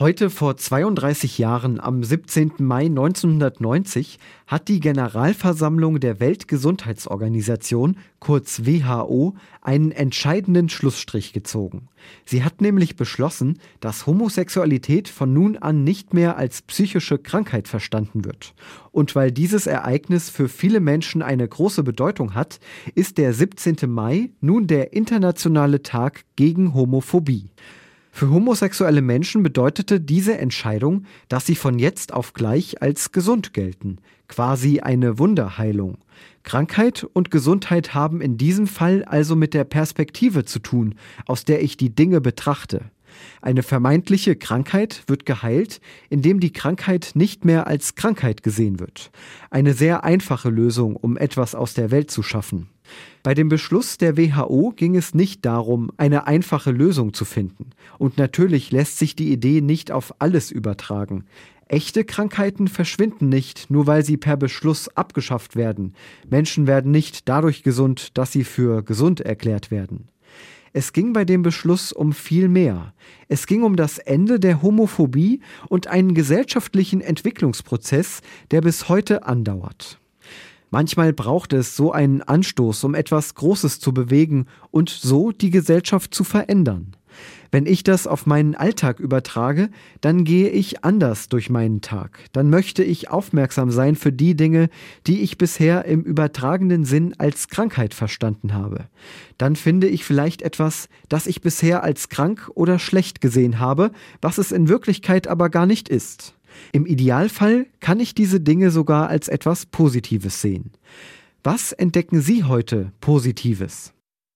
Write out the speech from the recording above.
Heute vor 32 Jahren, am 17. Mai 1990, hat die Generalversammlung der Weltgesundheitsorganisation, kurz WHO, einen entscheidenden Schlussstrich gezogen. Sie hat nämlich beschlossen, dass Homosexualität von nun an nicht mehr als psychische Krankheit verstanden wird. Und weil dieses Ereignis für viele Menschen eine große Bedeutung hat, ist der 17. Mai nun der internationale Tag gegen Homophobie. Für homosexuelle Menschen bedeutete diese Entscheidung, dass sie von jetzt auf gleich als gesund gelten, quasi eine Wunderheilung. Krankheit und Gesundheit haben in diesem Fall also mit der Perspektive zu tun, aus der ich die Dinge betrachte. Eine vermeintliche Krankheit wird geheilt, indem die Krankheit nicht mehr als Krankheit gesehen wird. Eine sehr einfache Lösung, um etwas aus der Welt zu schaffen. Bei dem Beschluss der WHO ging es nicht darum, eine einfache Lösung zu finden. Und natürlich lässt sich die Idee nicht auf alles übertragen. Echte Krankheiten verschwinden nicht, nur weil sie per Beschluss abgeschafft werden. Menschen werden nicht dadurch gesund, dass sie für gesund erklärt werden. Es ging bei dem Beschluss um viel mehr. Es ging um das Ende der Homophobie und einen gesellschaftlichen Entwicklungsprozess, der bis heute andauert. Manchmal braucht es so einen Anstoß, um etwas Großes zu bewegen und so die Gesellschaft zu verändern. Wenn ich das auf meinen Alltag übertrage, dann gehe ich anders durch meinen Tag. Dann möchte ich aufmerksam sein für die Dinge, die ich bisher im übertragenen Sinn als Krankheit verstanden habe. Dann finde ich vielleicht etwas, das ich bisher als krank oder schlecht gesehen habe, was es in Wirklichkeit aber gar nicht ist. Im Idealfall kann ich diese Dinge sogar als etwas Positives sehen. Was entdecken Sie heute Positives?